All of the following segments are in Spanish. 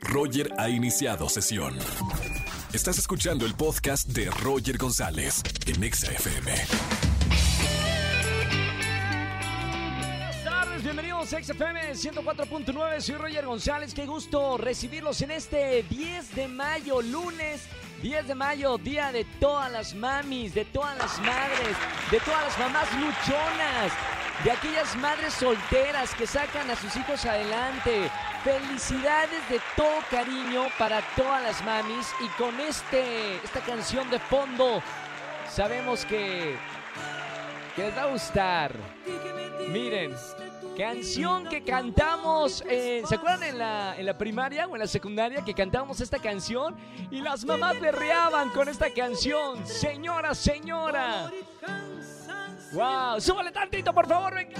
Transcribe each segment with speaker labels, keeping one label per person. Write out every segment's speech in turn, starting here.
Speaker 1: Roger ha iniciado sesión. Estás escuchando el podcast de Roger González en Exa FM.
Speaker 2: Buenas tardes, bienvenidos a XFM 104.9, soy Roger González, qué gusto recibirlos en este 10 de mayo, lunes 10 de mayo, día de todas las mamis, de todas las madres, de todas las mamás luchonas, de aquellas madres solteras que sacan a sus hijos adelante. Felicidades de todo cariño para todas las mamis y con este esta canción de fondo sabemos que les va a gustar. Miren, canción que cantamos, ¿se acuerdan en la, en la primaria o en la secundaria que cantábamos esta canción? Y las mamás berreaban con esta canción. Señora, señora. Wow, súbale tantito, por favor, venga.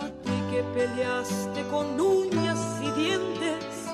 Speaker 3: A ti que peleaste con uñas y dientes,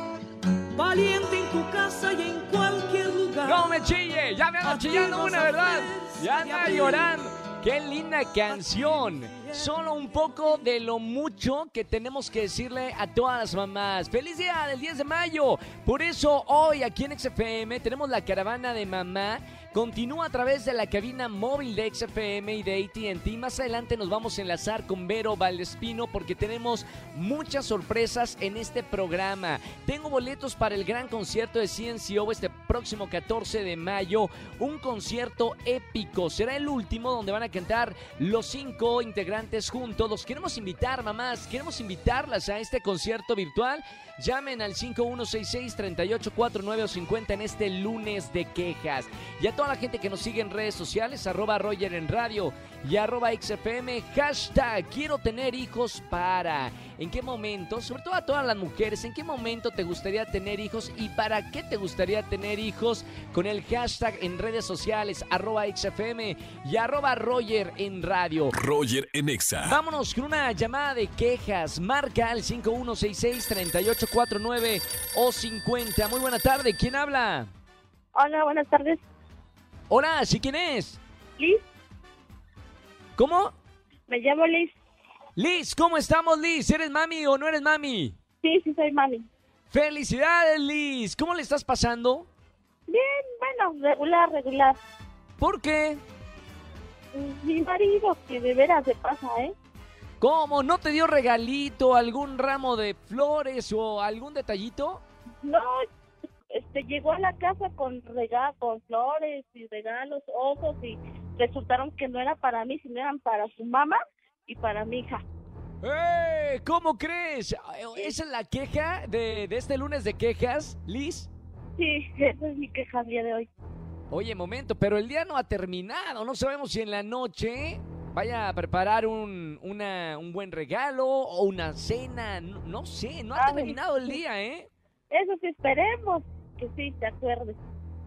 Speaker 3: valiente en tu casa y en cualquier lugar.
Speaker 2: No me chille, ya me ando chillando una, ¿verdad? Ya anda llorando. Qué linda canción. Solo un poco de lo mucho que tenemos que decirle a todas las mamás. ¡Feliz día del 10 de mayo! Por eso hoy aquí en XFM tenemos la caravana de mamá. Continúa a través de la cabina móvil de XFM y de ATT. Más adelante nos vamos a enlazar con Vero Valdespino porque tenemos muchas sorpresas en este programa. Tengo boletos para el gran concierto de CNCO este próximo 14 de mayo. Un concierto épico. Será el último donde van a cantar los cinco integrantes juntos. Los queremos invitar, mamás. Queremos invitarlas a este concierto virtual. Llamen al 5166-3849 o 50 en este lunes de quejas. Y a toda la gente que nos sigue en redes sociales, arroba Roger en radio y arroba XFM, hashtag quiero tener hijos para. ¿En qué momento? Sobre todo a todas las mujeres, ¿en qué momento te gustaría tener hijos y para qué te gustaría tener hijos? Con el hashtag en redes sociales, arroba XFM y arroba Roger en radio.
Speaker 1: Roger en Exa.
Speaker 2: Vámonos con una llamada de quejas. Marca al 5166-3849 o 50. Muy buena tarde. ¿Quién habla?
Speaker 4: Hola, buenas tardes.
Speaker 2: Hola, ¿sí quién es?
Speaker 4: Liz,
Speaker 2: ¿Cómo?
Speaker 4: me llamo Liz.
Speaker 2: Liz, ¿cómo estamos, Liz? ¿Eres mami o no eres mami?
Speaker 4: Sí, sí, soy mami.
Speaker 2: Felicidades, Liz. ¿Cómo le estás pasando?
Speaker 4: Bien, bueno, regular, regular.
Speaker 2: ¿Por qué?
Speaker 4: Mi marido, que de veras se pasa, ¿eh?
Speaker 2: ¿Cómo? ¿No te dio regalito, algún ramo de flores o algún detallito?
Speaker 4: No, este, llegó a la casa con regalos, con flores y regalos, ojos y resultaron que no era para mí, sino eran para su mamá y para mi hija.
Speaker 2: ¡Eh! ¿Cómo crees? ¿Esa es la queja de, de este lunes de quejas, Liz?
Speaker 4: Sí, esa es mi queja el día de hoy.
Speaker 2: Oye, momento, pero el día no ha terminado. No sabemos si en la noche vaya a preparar un, una- un buen regalo o una cena. No, no sé, no ha
Speaker 4: Ay,
Speaker 2: terminado el día, ¿eh?
Speaker 4: Eso sí, esperemos que sí, te acuerdes.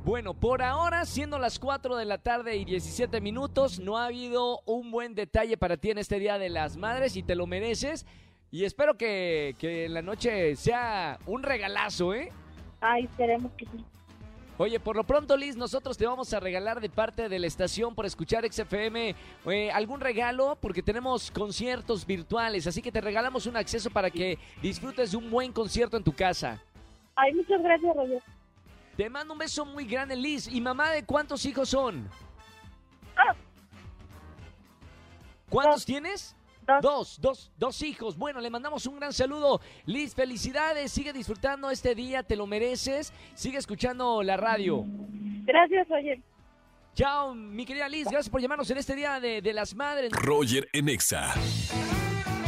Speaker 2: Bueno, por ahora, siendo las 4 de la tarde y 17 minutos, no ha habido un buen detalle para ti en este Día de las Madres y te lo mereces. Y espero que, que en la noche sea un regalazo, ¿eh?
Speaker 4: Ay, esperemos que sí.
Speaker 2: Oye, por lo pronto, Liz, nosotros te vamos a regalar de parte de la estación por escuchar XFM eh, algún regalo porque tenemos conciertos virtuales, así que te regalamos un acceso para que disfrutes de un buen concierto en tu casa.
Speaker 4: Ay, muchas gracias, Roger.
Speaker 2: Te mando un beso muy grande, Liz. ¿Y mamá de cuántos hijos son?
Speaker 4: Ah.
Speaker 2: ¿Cuántos
Speaker 4: Dos.
Speaker 2: tienes?
Speaker 4: Dos.
Speaker 2: Dos, dos, dos hijos. Bueno, le mandamos un gran saludo. Liz, felicidades. Sigue disfrutando este día, te lo mereces. Sigue escuchando la radio.
Speaker 4: Gracias, Roger.
Speaker 2: Chao, mi querida Liz. Gracias por llamarnos en este día de, de las madres.
Speaker 1: Roger en Exa.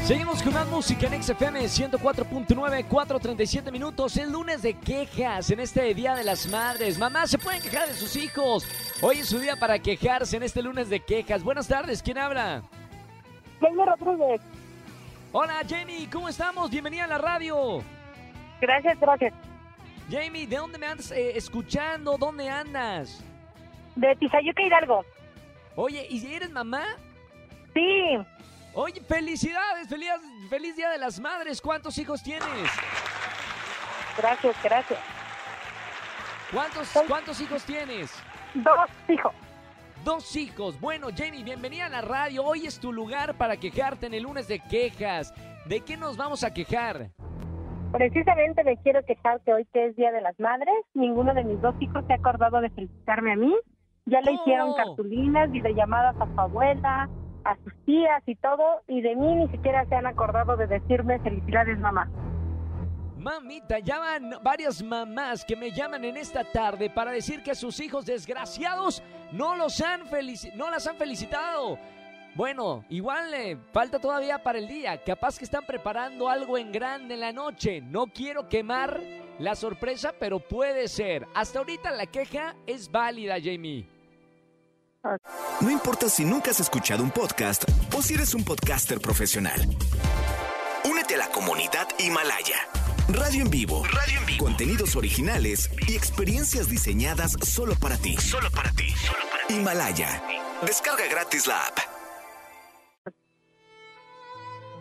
Speaker 2: Seguimos con más música en XFM 104.9, 4.37 minutos. El lunes de quejas en este Día de las Madres. Mamá, se pueden quejar de sus hijos. Hoy es su día para quejarse en este lunes de quejas. Buenas tardes, ¿quién habla?
Speaker 4: Vengo Rodríguez.
Speaker 2: Hola, Jamie, ¿cómo estamos? Bienvenida a la radio.
Speaker 4: Gracias, Roger.
Speaker 2: Jamie, ¿de dónde me andas eh, escuchando? ¿Dónde andas?
Speaker 4: De Tizayuca Hidalgo.
Speaker 2: Oye, ¿y eres mamá?
Speaker 4: Sí,
Speaker 2: Oye, felicidades, feliz, feliz Día de las Madres. ¿Cuántos hijos tienes?
Speaker 4: gracias, gracias.
Speaker 2: ¿Cuántos, cuántos hijos tienes?
Speaker 4: Dos hijos.
Speaker 2: Dos hijos. Bueno, Jamie, bienvenida a la radio. Hoy es tu lugar para quejarte en el lunes de quejas. ¿De qué nos vamos a quejar?
Speaker 5: Precisamente me quiero quejar que hoy que es Día de las Madres, ninguno de mis dos hijos se ha acordado de felicitarme a mí. Ya le hicieron cartulinas, videollamadas a su abuela, a sus tías y todo, y de mí ni siquiera se han acordado de decirme felicidades mamá.
Speaker 2: Mamita, llaman varias mamás que me llaman en esta tarde para decir que sus hijos desgraciados no los han no las han felicitado. Bueno, igual le falta todavía para el día. Capaz que están preparando algo en grande en la noche. No quiero quemar la sorpresa, pero puede ser. Hasta ahorita la queja es válida, Jamie.
Speaker 6: No importa si nunca has escuchado un podcast o si eres un podcaster profesional. Únete a la comunidad Himalaya. Radio en vivo. Radio en vivo. Contenidos originales y experiencias diseñadas solo para ti. Solo para ti. Solo para ti. Himalaya. Descarga gratis la app.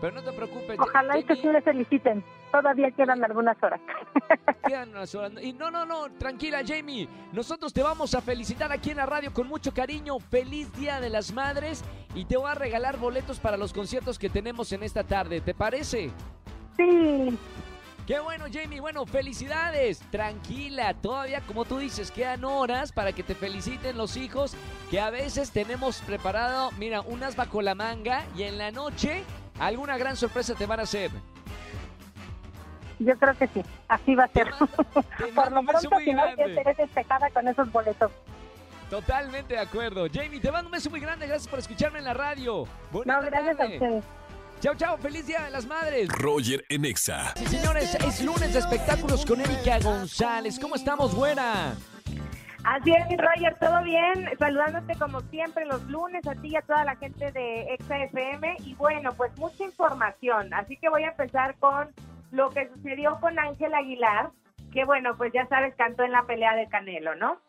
Speaker 2: Pero no te preocupes.
Speaker 5: Ojalá y que sí me feliciten. Todavía quedan algunas horas.
Speaker 2: Quedan unas horas. Y no, no, no, tranquila, Jamie. Nosotros te vamos a felicitar aquí en la radio con mucho cariño. Feliz Día de las Madres. Y te voy a regalar boletos para los conciertos que tenemos en esta tarde. ¿Te parece?
Speaker 5: Sí,
Speaker 2: Qué bueno, Jamie. Bueno, felicidades. Tranquila. Todavía, como tú dices, quedan horas para que te feliciten los hijos. Que a veces tenemos preparado, mira, unas bajo la manga. Y en la noche, alguna gran sorpresa te van a hacer.
Speaker 5: yo creo que sí. Así va a ser.
Speaker 2: Te
Speaker 5: Por
Speaker 2: mando
Speaker 5: lo
Speaker 2: un beso
Speaker 5: pronto,
Speaker 2: muy
Speaker 5: si no, despejada con esos boletos.
Speaker 2: Totalmente de acuerdo. Jamie, te mando un beso muy grande. Gracias por escucharme en la radio.
Speaker 5: No, gracias a ustedes.
Speaker 2: Chao, chao. Feliz Día de las Madres.
Speaker 1: Roger en Exa.
Speaker 2: Sí, señores, es lunes de espectáculos con Erika González. ¿Cómo estamos, buena?
Speaker 7: Así es, mi Roger, todo bien, saludándote como siempre los lunes a ti y a toda la gente de Exa FM y bueno, pues mucha información, así que voy a empezar con lo que sucedió con Ángel Aguilar, que bueno, pues ya sabes, cantó en la pelea de Canelo, ¿no?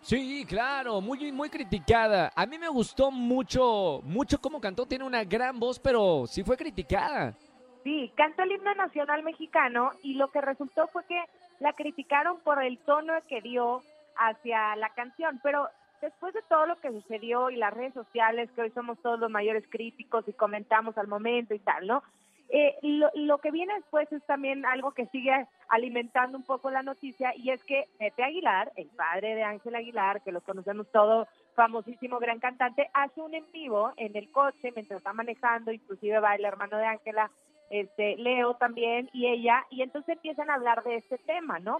Speaker 2: Sí, claro, muy, muy criticada. A mí me gustó mucho, mucho cómo cantó. Tiene una gran voz, pero sí fue criticada.
Speaker 7: Sí, cantó el himno nacional mexicano y lo que resultó fue que la criticaron por el tono que dio hacia la canción, pero después de todo lo que sucedió y las redes sociales, que hoy somos todos los mayores críticos y comentamos al momento y tal, ¿no? Eh, lo, lo que viene después es también algo que sigue alimentando un poco la noticia y es que Pepe Aguilar, el padre de Ángel Aguilar, que lo conocemos todo, famosísimo gran cantante, hace un en vivo en el coche mientras está manejando, inclusive va el hermano de Ángela, este Leo también y ella, y entonces empiezan a hablar de este tema, ¿no?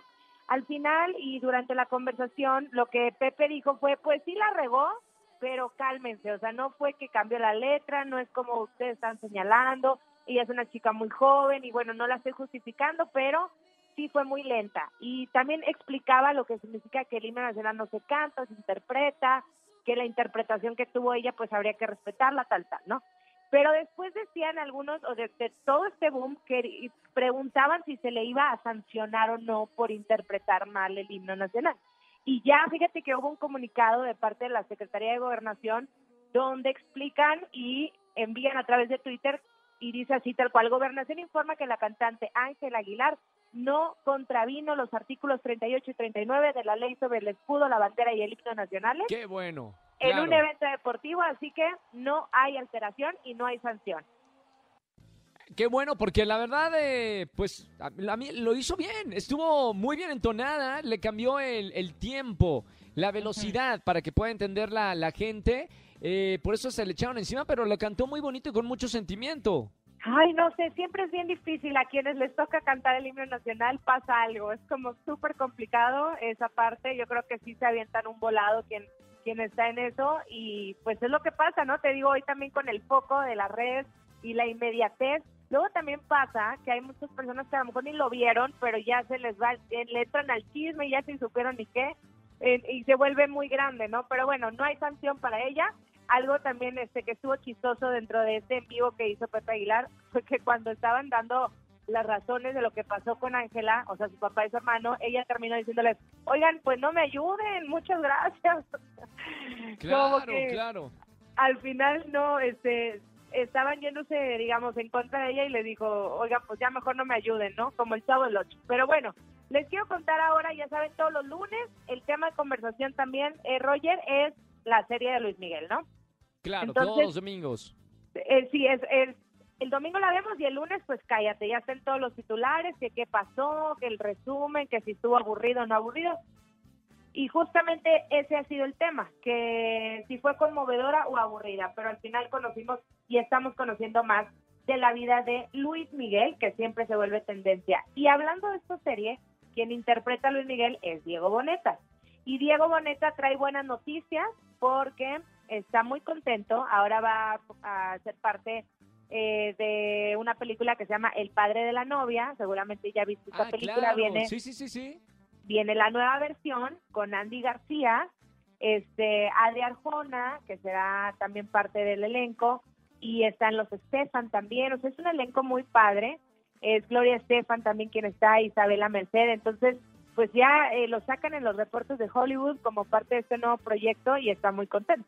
Speaker 7: Al final y durante la conversación, lo que Pepe dijo fue, pues sí la regó, pero cálmense, o sea, no fue que cambió la letra, no es como ustedes están señalando, ella es una chica muy joven y bueno, no la estoy justificando, pero sí fue muy lenta. Y también explicaba lo que significa que el himno nacional no se canta, se interpreta, que la interpretación que tuvo ella pues habría que respetarla, tal, tal, ¿no? Pero después decían algunos, o de, todo este boom, que preguntaban si se le iba a sancionar o no por interpretar mal el himno nacional. Y ya, fíjate que hubo un comunicado de parte de la Secretaría de Gobernación donde explican y envían a través de Twitter y dice así tal cual, Gobernación informa que la cantante Ángela Aguilar no contravino los artículos 38 y 39 de la ley sobre el escudo, la bandera y el himno nacionales
Speaker 2: Qué bueno.
Speaker 7: en
Speaker 2: claro.
Speaker 7: un evento deportivo, así que no hay alteración y no hay sanción.
Speaker 2: Qué bueno, porque la verdad, eh, pues, a, a mí lo hizo bien. Estuvo muy bien entonada, le cambió el, el tiempo, la velocidad para que pueda entender la, la gente. Eh, por eso se le echaron encima, pero lo cantó muy bonito y con mucho sentimiento.
Speaker 7: Ay, no sé, siempre es bien difícil. A quienes les toca cantar el himno nacional pasa algo. Es como súper complicado esa parte. Yo creo que sí se avientan un volado quien, quien está en eso. Y pues es lo que pasa, ¿no? Te digo hoy también con el foco de la red y la inmediatez. Luego también pasa que hay muchas personas que a lo mejor ni lo vieron, pero ya se les va, eh, le entran al chisme y ya sin supieron ni qué. y se vuelve muy grande, ¿no? Pero bueno, no hay sanción para ella. Algo también este que estuvo chistoso dentro de este en vivo que hizo Pepe Aguilar fue que cuando estaban dando las razones de lo que pasó con Ángela, o sea, su papá y su hermano, ella terminó diciéndoles, oigan, pues no me ayuden, muchas gracias.
Speaker 2: Claro, claro.
Speaker 7: Al final no, este, estaban yéndose, digamos, en contra de ella y le dijo, oigan, pues ya mejor no me ayuden, ¿no? Como el chavo del ocho. Pero bueno, les quiero contar ahora, ya saben, todos los lunes, el tema de conversación también, eh, Roger, es la serie de Luis Miguel, ¿no?
Speaker 2: Claro,
Speaker 7: Entonces-
Speaker 2: todos los domingos.
Speaker 7: Eh, sí, es, es el domingo la vemos y el lunes pues cállate, ya están todos los titulares, que qué pasó, que el resumen, que si estuvo aburrido o no aburrido. Y justamente ese ha sido el tema, que si fue conmovedora o aburrida, pero al final conocimos y estamos conociendo más de la vida de Luis Miguel, que siempre se vuelve tendencia. Y hablando de esta serie, quien interpreta a Luis Miguel es Diego Boneta. Y Diego Boneta trae buenas noticias porque está muy contento, ahora va a ser parte eh, de una película que se llama El padre de la novia, seguramente ya viste esta
Speaker 2: Ah,
Speaker 7: película,
Speaker 2: claro.
Speaker 7: viene
Speaker 2: Sí, sí, sí, sí.
Speaker 7: viene la nueva versión con Andy García, este Adri Arjona, que será también parte del elenco, y están los Estefan también, o sea, es un elenco muy padre, es Gloria Estefan también quien está, Isabela Merced, entonces pues ya eh, lo sacan en los reportes de Hollywood como parte de este nuevo proyecto y está muy contento.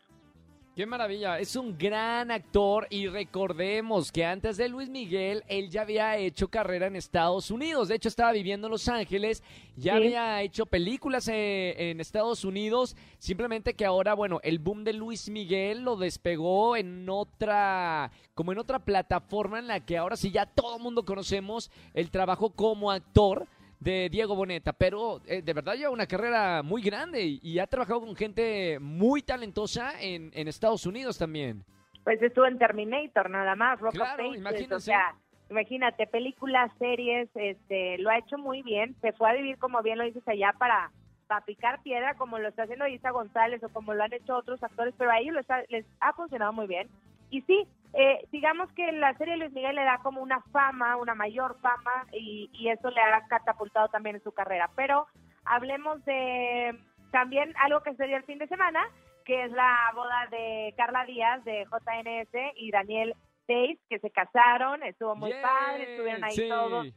Speaker 2: Qué maravilla, es un gran actor y recordemos que antes de Luis Miguel, él ya había hecho carrera en Estados Unidos, de hecho estaba viviendo en Los Ángeles, ya
Speaker 7: Sí.
Speaker 2: había hecho películas eh, en Estados Unidos, simplemente que ahora, bueno, el boom de Luis Miguel lo despegó en otra, como en otra plataforma en la que ahora sí ya todo el mundo conocemos el trabajo como actor de Diego Boneta, pero eh, de verdad lleva una carrera muy grande y, y ha trabajado con gente muy talentosa en, en Estados Unidos también.
Speaker 7: Pues estuvo en Terminator nada más, Rock of
Speaker 2: Claro,
Speaker 7: Ages,
Speaker 2: imagínense.
Speaker 7: o sea, imagínate, películas, series, este, lo ha hecho muy bien, se fue a vivir como bien lo dices allá para, para picar piedra como lo está haciendo Isa González o como lo han hecho otros actores, pero a ellos les ha, les ha funcionado muy bien. Y sí, eh, digamos que la serie Luis Miguel le da como una fama, una mayor fama y, y eso le ha catapultado también en su carrera. Pero hablemos de también algo que se dio el fin de semana, que es la boda de Carla Díaz de JNS y Daniel Days, que se casaron, estuvo muy padre, estuvieron ahí
Speaker 2: sí.
Speaker 7: todos,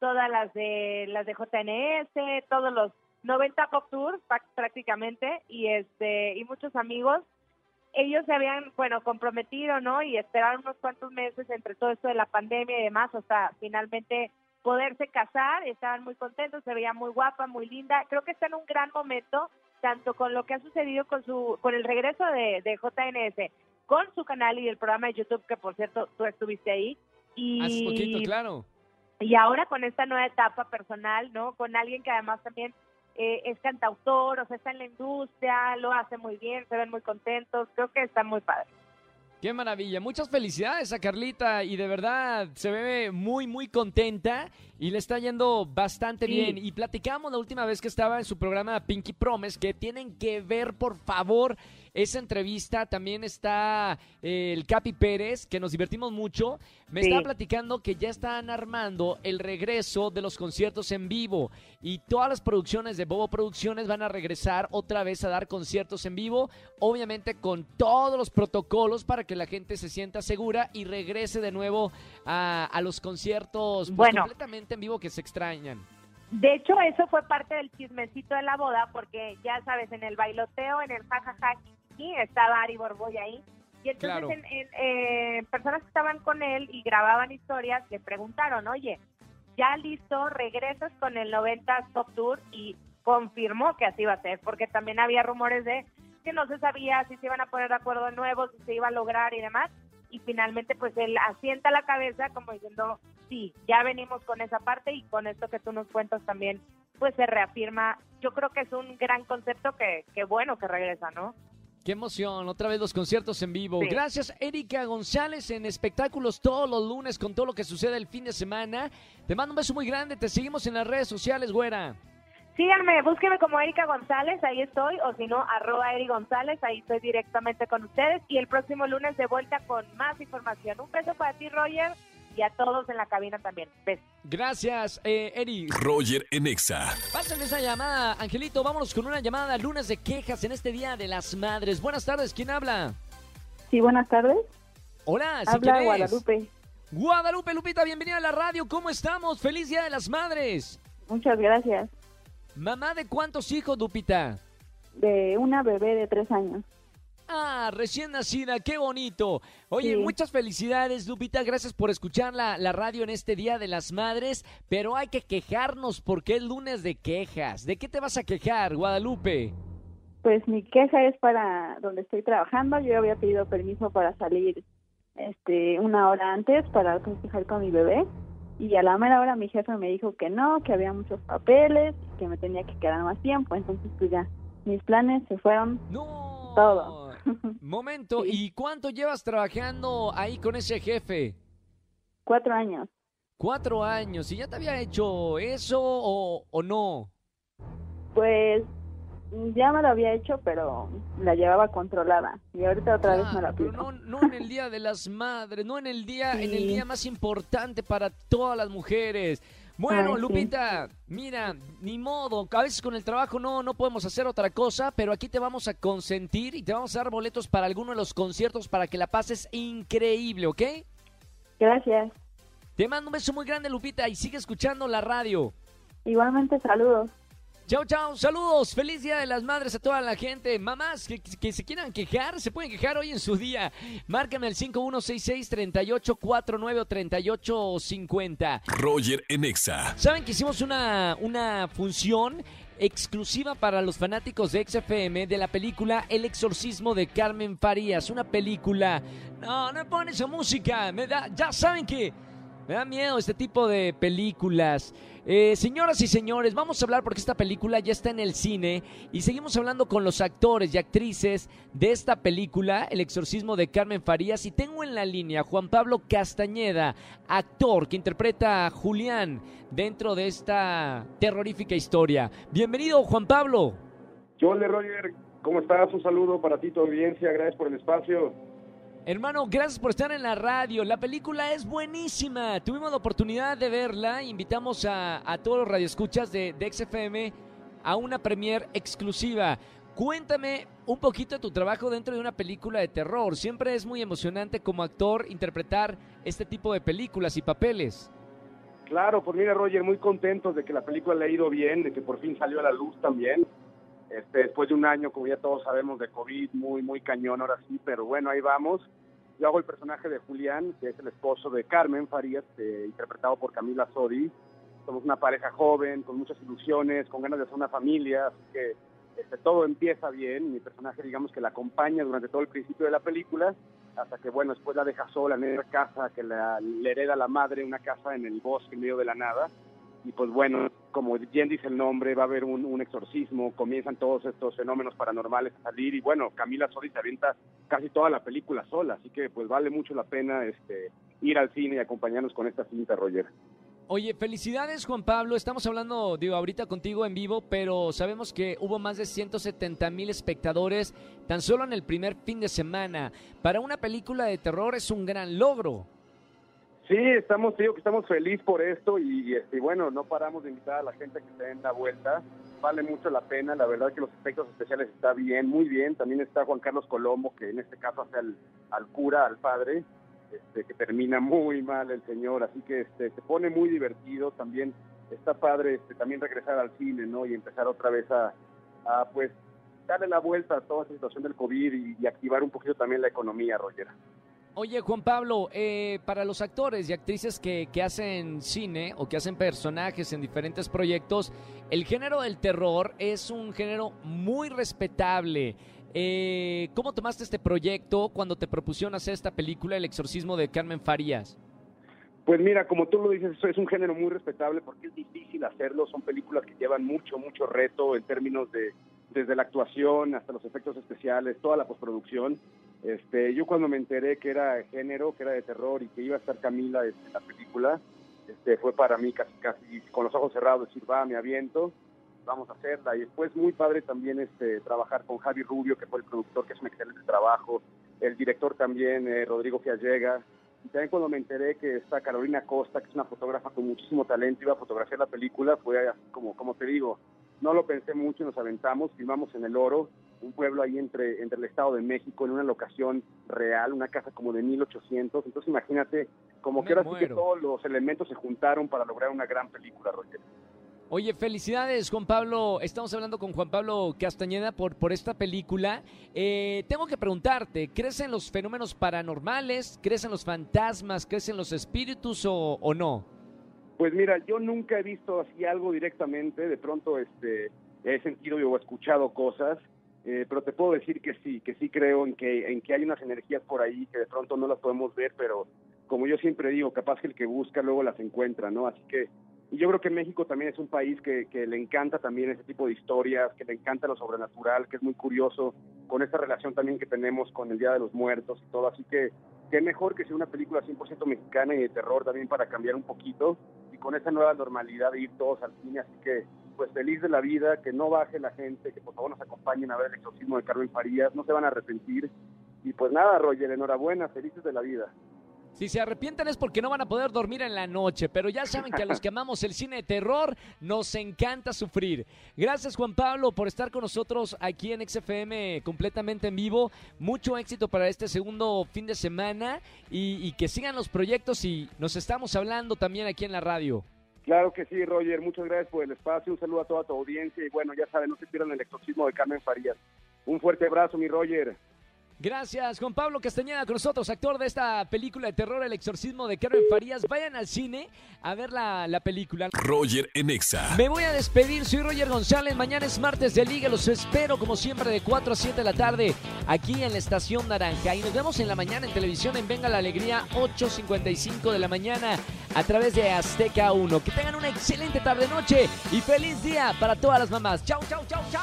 Speaker 7: todas las de las de JNS, todos los 90 pop tours prácticamente y este y muchos amigos ellos se habían, bueno, comprometido, ¿no? Y esperaron unos cuantos meses entre todo esto de la pandemia y demás, hasta finalmente poderse casar, estaban muy contentos, se veía muy guapa, muy linda. Creo que está en un gran momento, tanto con lo que ha sucedido con su con el regreso de, de JNS, con su canal y el programa de YouTube, que por cierto tú estuviste ahí. Y,
Speaker 2: Hace poquito, claro.
Speaker 7: y ahora con esta nueva etapa personal, ¿no? Con alguien que además también eh, es cantautor, o sea, está en la industria, lo hace muy bien, se ven muy contentos, creo que está muy padre.
Speaker 2: Qué maravilla. Muchas felicidades a Carlita y de verdad se ve muy, muy contenta y le está yendo bastante
Speaker 7: Sí.
Speaker 2: bien. Y platicamos la última vez que estaba en su programa Pinky Promise que tienen que ver, por favor, esa entrevista. También está eh, el Capi Pérez, que nos divertimos mucho. Me
Speaker 7: Sí.
Speaker 2: estaba platicando que ya están armando el regreso de los conciertos en vivo y todas las producciones de Bobo Producciones van a regresar otra vez a dar conciertos en vivo, obviamente con todos los protocolos para que la gente se sienta segura y regrese de nuevo a, a los conciertos pues,
Speaker 7: Bueno.
Speaker 2: completamente en vivo que se extrañan.
Speaker 7: De hecho, eso fue parte del chismecito de la boda, porque ya sabes, en el bailoteo, en el jajaja, estaba Ari Borboy ahí. Y entonces,
Speaker 2: Claro.
Speaker 7: en, en, eh, personas que estaban con él y grababan historias le preguntaron, oye, ya listo, regresas con el 90 Top Tour y confirmó que así iba a ser, porque también había rumores de que no se sabía si se iban a poner de acuerdo de nuevo, si se iba a lograr y demás. Y finalmente, pues él asienta la cabeza como diciendo, sí, ya venimos con esa parte y con esto que tú nos cuentas también, pues se reafirma. Yo creo que es un gran concepto que, que bueno que regresa, ¿no?
Speaker 2: Qué emoción, otra vez los conciertos en vivo.
Speaker 7: Sí.
Speaker 2: Gracias, Erika González, en espectáculos todos los lunes con todo lo que sucede el fin de semana. Te mando un beso muy grande, te seguimos en las redes sociales, güera.
Speaker 7: Síganme, búsqueme como Erika González, ahí estoy, o si no, arroba Eri González, ahí estoy directamente con ustedes. Y el próximo lunes de vuelta con más información. Un beso para ti, Roger, y a todos en la cabina también. Besos.
Speaker 2: Gracias, eh, Eri.
Speaker 1: Roger en Exa.
Speaker 2: Pasen esa llamada, Angelito. Vámonos con una llamada lunes de quejas en este Día de las Madres. Buenas tardes, ¿quién habla?
Speaker 8: Sí, buenas tardes.
Speaker 2: Hola, ¿sí
Speaker 8: Habla? Guadalupe.
Speaker 2: Guadalupe, Lupita, bienvenida a la radio. ¿Cómo estamos? Feliz Día de las Madres.
Speaker 8: Muchas gracias.
Speaker 2: Mamá de cuántos hijos, Lupita?
Speaker 8: De una bebé de tres años.
Speaker 2: Ah, recién nacida, qué bonito. Oye,
Speaker 8: Sí.
Speaker 2: muchas felicidades, Lupita. Gracias por escuchar la, la radio en este Día de las Madres. Pero hay que quejarnos porque es lunes de quejas. ¿De qué te vas a quejar, Guadalupe?
Speaker 8: Pues mi queja es para donde estoy trabajando. Yo había pedido permiso para salir este, una hora antes para festejar con mi bebé y a la mera hora mi jefe me dijo que no, que había muchos papeles, que me tenía que quedar más tiempo, entonces pues ya, mis planes se fueron
Speaker 2: No.
Speaker 8: todo.
Speaker 2: Momento,
Speaker 8: Sí.
Speaker 2: ¿y cuánto llevas trabajando ahí con ese jefe?
Speaker 8: Cuatro años.
Speaker 2: Cuatro años. ¿Y ya te había hecho eso o, o no?
Speaker 8: Pues ya me lo había hecho, pero la llevaba controlada y ahorita otra vez me la
Speaker 2: Claro, pero
Speaker 8: aplico.
Speaker 2: no, no en el Día de las Madres, no en el día, en el día más importante para todas las mujeres. Bueno,
Speaker 8: Ay, sí.
Speaker 2: Lupita, mira, ni modo, a veces con el trabajo no, no podemos hacer otra cosa, pero aquí te vamos a consentir y te vamos a dar boletos para alguno de los conciertos para que la pases increíble, ¿ok?
Speaker 8: Gracias.
Speaker 2: Te mando un beso muy grande, Lupita, y sigue escuchando la radio.
Speaker 8: Igualmente saludos.
Speaker 2: Chao, chao, saludos, feliz Día de las Madres a toda la gente. Mamás que, que se quieran quejar, se pueden quejar hoy en su día. Márcame al 5166-3849 o 3850.
Speaker 1: Roger en Exa.
Speaker 2: ¿Saben que hicimos una, una función exclusiva para los fanáticos de XFM de la película El exorcismo de Carmen Farías? Una película... No, no ponen esa música, me da... Ya saben que... Me da miedo este tipo de películas. Eh, señoras y señores, vamos a hablar porque esta película ya está en el cine y seguimos hablando con los actores y actrices de esta película, El exorcismo de Carmen Farías. Y tengo en la línea a Juan Pablo Castañeda, actor que interpreta a Julián dentro de esta terrorífica historia. Bienvenido, Juan Pablo.
Speaker 9: Yo, Roger, ¿cómo estás? Un saludo para ti, tu audiencia. Gracias por el espacio.
Speaker 2: Hermano, gracias por estar en la radio. La película es buenísima. Tuvimos la oportunidad de verla. Invitamos a, a todos los radioescuchas de, de XFM a una premier exclusiva. Cuéntame un poquito de tu trabajo dentro de una película de terror. Siempre es muy emocionante como actor interpretar este tipo de películas y papeles.
Speaker 9: Claro, pues mira, Roger, muy contentos de que la película le ha ido bien, de que por fin salió a la luz también. Este, después de un año, como ya todos sabemos, de COVID, muy, muy cañón ahora sí, pero bueno, ahí vamos. Yo hago el personaje de Julián, que es el esposo de Carmen Farías, eh, interpretado por Camila Sodi. Somos una pareja joven, con muchas ilusiones, con ganas de hacer una familia, así que este, todo empieza bien. Mi personaje, digamos que la acompaña durante todo el principio de la película, hasta que, bueno, después la deja sola en esa casa que la, le hereda la madre, una casa en el bosque, en medio de la nada. Y pues bueno, como bien dice el nombre, va a haber un, un exorcismo, comienzan todos estos fenómenos paranormales a salir y bueno, Camila Sodi se avienta casi toda la película sola, así que pues vale mucho la pena este, ir al cine y acompañarnos con esta cinta, Roger.
Speaker 2: Oye, felicidades Juan Pablo. Estamos hablando, digo, ahorita contigo en vivo, pero sabemos que hubo más de 170 mil espectadores tan solo en el primer fin de semana. Para una película de terror es un gran logro.
Speaker 9: Sí, estamos, digo que estamos felices por esto y, este, y bueno, no paramos de invitar a la gente que se den la vuelta. Vale mucho la pena, la verdad que los efectos especiales está bien, muy bien. También está Juan Carlos Colombo, que en este caso hace al, cura, al padre, este, que termina muy mal el señor, así que este, se pone muy divertido. También está padre este, también regresar al cine, ¿no? Y empezar otra vez a, a pues, darle la vuelta a toda esta situación del COVID y, y activar un poquito también la economía, Roger.
Speaker 2: Oye, Juan Pablo, eh, para los actores y actrices que, que hacen cine o que hacen personajes en diferentes proyectos, el género del terror es un género muy respetable. Eh, ¿Cómo tomaste este proyecto cuando te propusieron hacer esta película, El exorcismo de Carmen Farías?
Speaker 9: Pues mira, como tú lo dices, es un género muy respetable porque es difícil hacerlo. Son películas que llevan mucho, mucho reto en términos de desde la actuación hasta los efectos especiales, toda la postproducción. Este, yo cuando me enteré que era género, que era de terror y que iba a estar Camila en la película, este, fue para mí casi, casi con los ojos cerrados decir, va, me aviento, vamos a hacerla. Y después muy padre también este, trabajar con Javi Rubio, que fue el productor, que es un excelente trabajo, el director también, eh, Rodrigo Fiallega. Y también cuando me enteré que está Carolina Costa, que es una fotógrafa con muchísimo talento, iba a fotografiar la película, fue así como, como te digo, no lo pensé mucho, nos aventamos, filmamos en El Oro, un pueblo ahí entre, entre el Estado de México, en una locación real, una casa como de 1800. Entonces imagínate, como
Speaker 2: Me
Speaker 9: que ahora sí que todos los elementos se juntaron para lograr una gran película, Roger.
Speaker 2: Oye, felicidades, Juan Pablo. Estamos hablando con Juan Pablo Castañeda por, por esta película. Eh, tengo que preguntarte, ¿crees en los fenómenos paranormales? ¿Crees en los fantasmas? ¿Crees en los espíritus o, o no?
Speaker 9: Pues mira, yo nunca he visto así algo directamente, de pronto este, he sentido o escuchado cosas, Eh, pero te puedo decir que sí, que sí creo en que, en que hay unas energías por ahí que de pronto no las podemos ver, pero como yo siempre digo, capaz que el que busca luego las encuentra, ¿no? Así que yo creo que México también es un país que, que, le encanta también ese tipo de historias, que le encanta lo sobrenatural, que es muy curioso con esta relación también que tenemos con el Día de los Muertos y todo. Así que qué mejor que sea una película 100% mexicana y de terror también para cambiar un poquito y con esa nueva normalidad de ir todos al cine. Así que pues feliz de la vida, que no baje la gente, que por favor nos acompañen a ver el exorcismo de Carmen Farías, no se van a arrepentir. Y pues nada, Roger, enhorabuena, felices de la vida.
Speaker 2: Si se arrepienten es porque no van a poder dormir en la noche, pero ya saben que a los que amamos el cine de terror nos encanta sufrir. Gracias Juan Pablo por estar con nosotros aquí en XFM completamente en vivo. Mucho éxito para este segundo fin de semana y, y que sigan los proyectos y nos estamos hablando también aquí en la radio.
Speaker 9: Claro que sí, Roger. Muchas gracias por el espacio. Un saludo a toda tu audiencia. Y bueno, ya saben, no se pierdan el exorcismo de Carmen Farías. Un fuerte abrazo, mi Roger.
Speaker 2: Gracias, Juan Pablo Castañeda con nosotros, actor de esta película de terror, El exorcismo de Carmen Farías. Vayan al cine a ver la, la película.
Speaker 1: Roger Enexa.
Speaker 2: Me voy a despedir, soy Roger González. Mañana es martes de Liga, los espero como siempre de 4 a 7 de la tarde aquí en la Estación Naranja. Y nos vemos en la mañana en televisión en Venga la Alegría, 8.55 de la mañana a través de Azteca 1. Que tengan una excelente tarde-noche y feliz día para todas las mamás. Chau, chau, chau, chau.